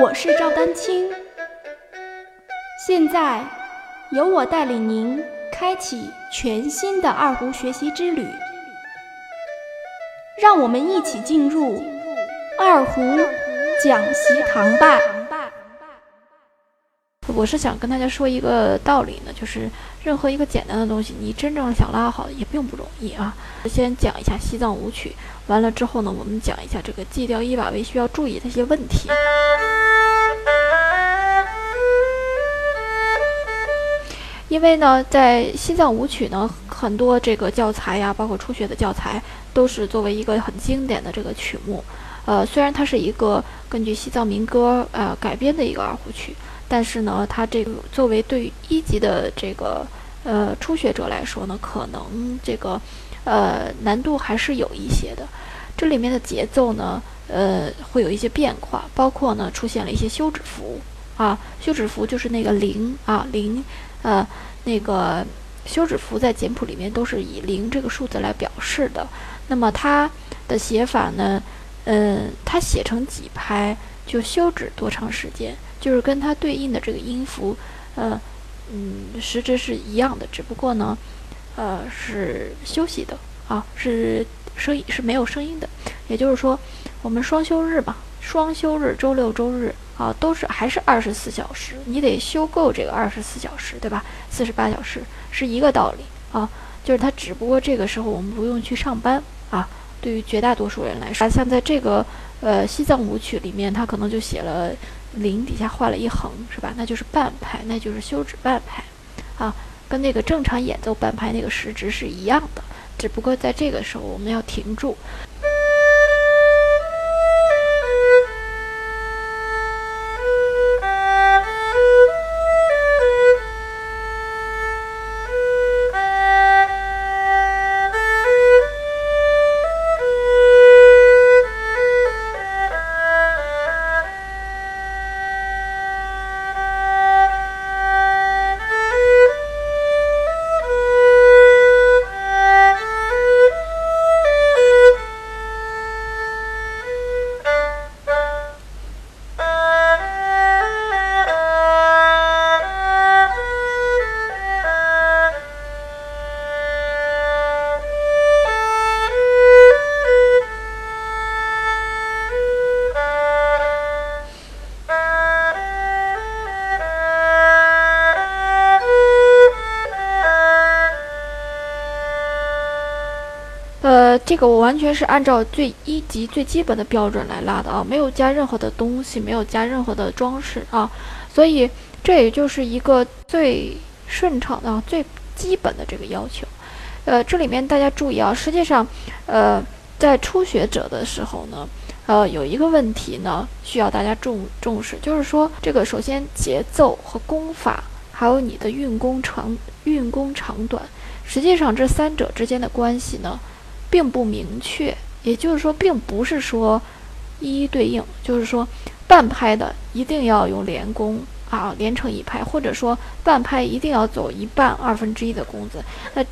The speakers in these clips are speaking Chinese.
我是赵丹青，现在由我带领您开启全新的二胡学习之旅，让我们一起进入二胡讲习堂吧。我是想跟大家说一个道理呢，就是任何一个简单的东西，你真正想拉好也并不容易啊。先讲一下西藏舞曲，完了之后呢，我们讲一下这个记调一把位需要注意的一些问题。因为呢，在西藏舞曲呢，很多这个教材呀，包括初学的教材，都是作为一个很经典的这个曲目。呃，虽然它是一个根据西藏民歌呃改编的一个二胡曲。但是呢，它这个作为对于一级的这个呃初学者来说呢，可能这个呃难度还是有一些的。这里面的节奏呢，呃会有一些变化，包括呢出现了一些休止符啊，休止符就是那个零啊零，呃那个休止符在简谱里面都是以零这个数字来表示的。那么它的写法呢，嗯，它写成几拍就休止多长时间。就是跟它对应的这个音符，呃，嗯，实质是一样的，只不过呢，呃，是休息的啊，是声音是没有声音的。也就是说，我们双休日吧，双休日，周六周日啊，都是还是二十四小时，你得休够这个二十四小时，对吧？四十八小时是一个道理啊，就是它只不过这个时候我们不用去上班啊。对于绝大多数人来说，像在这个呃西藏舞曲里面，它可能就写了。零底下画了一横，是吧？那就是半拍，那就是休止半拍，啊，跟那个正常演奏半拍那个时值是一样的，只不过在这个时候我们要停住。这个我完全是按照最一级最基本的标准来拉的啊，没有加任何的东西，没有加任何的装饰啊，所以这也就是一个最顺畅的、最基本的这个要求。呃，这里面大家注意啊，实际上，呃，在初学者的时候呢，呃，有一个问题呢需要大家重重视，就是说这个首先节奏和功法，还有你的运功长运功长短，实际上这三者之间的关系呢。并不明确，也就是说，并不是说一一对应，就是说半拍的一定要用连弓啊，连成一拍，或者说半拍一定要走一半二分之一的弓子，那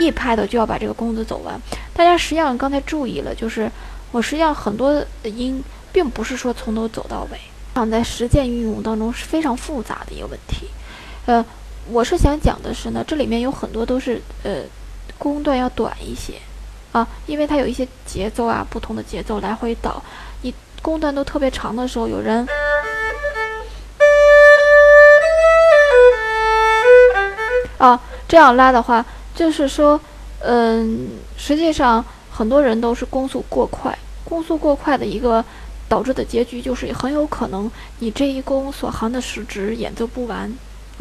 一拍的就要把这个弓子走完。大家实际上刚才注意了，就是我实际上很多的音并不是说从头走到尾，放在实践运用当中是非常复杂的一个问题。呃，我是想讲的是呢，这里面有很多都是呃弓段要短一些。啊，因为它有一些节奏啊，不同的节奏来回倒，你弓段都特别长的时候，有人啊这样拉的话，就是说，嗯，实际上很多人都是弓速过快，弓速过快的一个导致的结局就是很有可能你这一弓所含的时值演奏不完，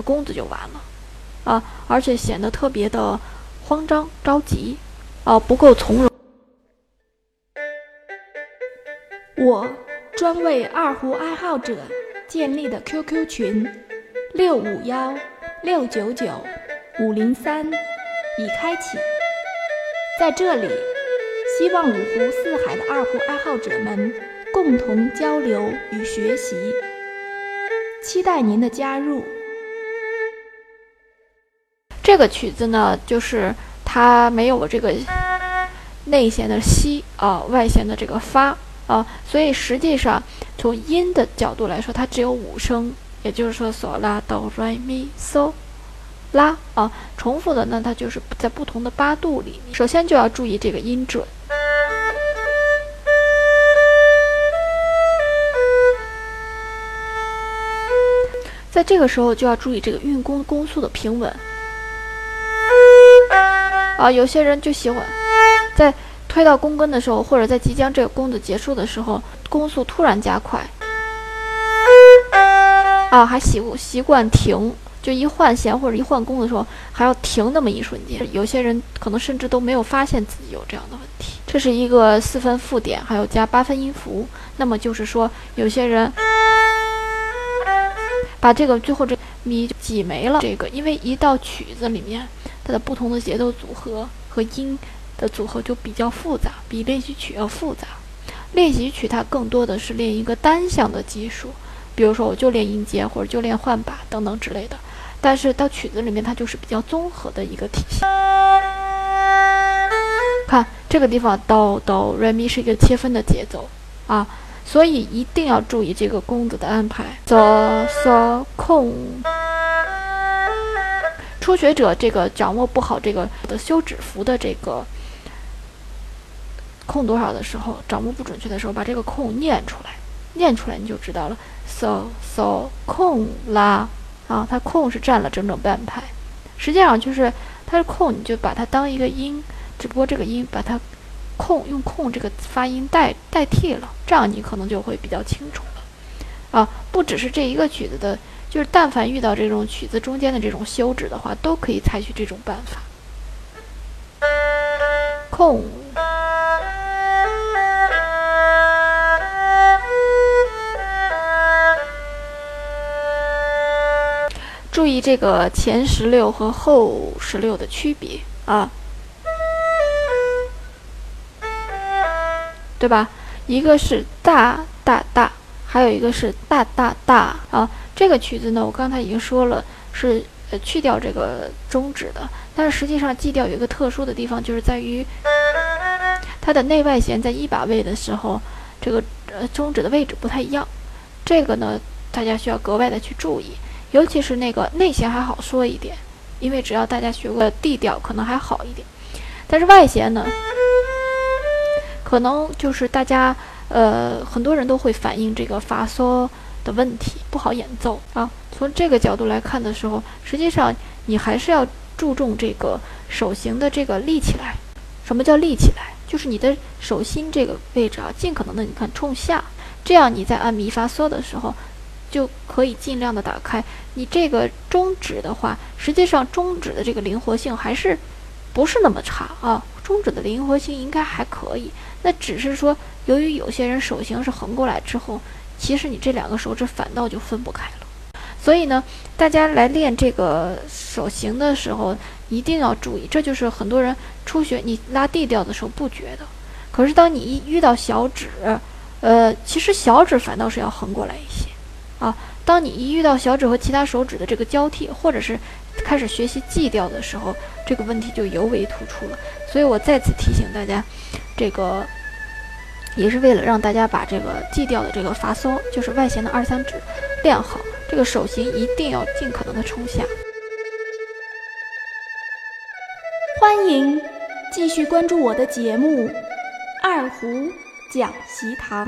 弓子就完了，啊，而且显得特别的慌张着急。哦，不够从容。我专为二胡爱好者建立的 QQ 群六五幺六九九五零三已开启，在这里，希望五湖四海的二胡爱好者们共同交流与学习，期待您的加入。这个曲子呢，就是。它没有这个内弦的西啊，外弦的这个发啊，所以实际上从音的角度来说，它只有五声，也就是说嗦拉哆来咪嗦拉啊，重复的呢，它就是在不同的八度里。首先就要注意这个音准，在这个时候就要注意这个运弓弓速的平稳。啊，有些人就喜欢在。推到弓根的时候，或者在即将这个弓子结束的时候，弓速突然加快，啊，还习习惯停，就一换弦或者一换弓的时候还要停那么一瞬间。有些人可能甚至都没有发现自己有这样的问题。这是一个四分附点，还有加八分音符。那么就是说，有些人把这个最后这咪挤没了。这个因为一道曲子里面它的不同的节奏组合和音。的组合就比较复杂，比练习曲要复杂。练习曲它更多的是练一个单项的技术，比如说我就练音阶或者就练换把等等之类的。但是到曲子里面，它就是比较综合的一个体系。看这个地方，哆哆来咪是一个切分的节奏啊，所以一定要注意这个弓子的安排。嗦嗦空，初学者这个掌握不好这个的休止符的这个。空多少的时候，掌握不准确的时候，把这个空念出来，念出来你就知道了。so so 空啦啊，它空是占了整整半拍，实际上就是它是空，你就把它当一个音，只不过这个音把它空用空这个发音代代替了，这样你可能就会比较清楚了。啊，不只是这一个曲子的，就是但凡遇到这种曲子中间的这种休止的话，都可以采取这种办法。空。注意这个前十六和后十六的区别啊，对吧？一个是大大大，还有一个是大大大啊。这个曲子呢，我刚才已经说了，是呃去掉这个中指的。但是实际上，G 调有一个特殊的地方，就是在于它的内外弦在一把位的时候，这个呃中指的位置不太一样。这个呢，大家需要格外的去注意。尤其是那个内弦还好说一点，因为只要大家学过 D 调，可能还好一点。但是外弦呢，可能就是大家呃很多人都会反映这个发嗦的问题，不好演奏啊。从这个角度来看的时候，实际上你还是要注重这个手型的这个立起来。什么叫立起来？就是你的手心这个位置啊，尽可能的你看冲下，这样你在按咪发嗦的时候。就可以尽量的打开你这个中指的话，实际上中指的这个灵活性还是不是那么差啊，中指的灵活性应该还可以。那只是说，由于有些人手型是横过来之后，其实你这两个手指反倒就分不开了。所以呢，大家来练这个手型的时候一定要注意，这就是很多人初学你拉 D 调的时候不觉得，可是当你一遇到小指，呃，其实小指反倒是要横过来一些。啊，当你一遇到小指和其他手指的这个交替，或者是开始学习 G 调的时候，这个问题就尤为突出了。所以我再次提醒大家，这个也是为了让大家把这个 G 调的这个发嗦，就是外弦的二三指练好，这个手型一定要尽可能的冲下。欢迎继续关注我的节目《二胡讲习堂》。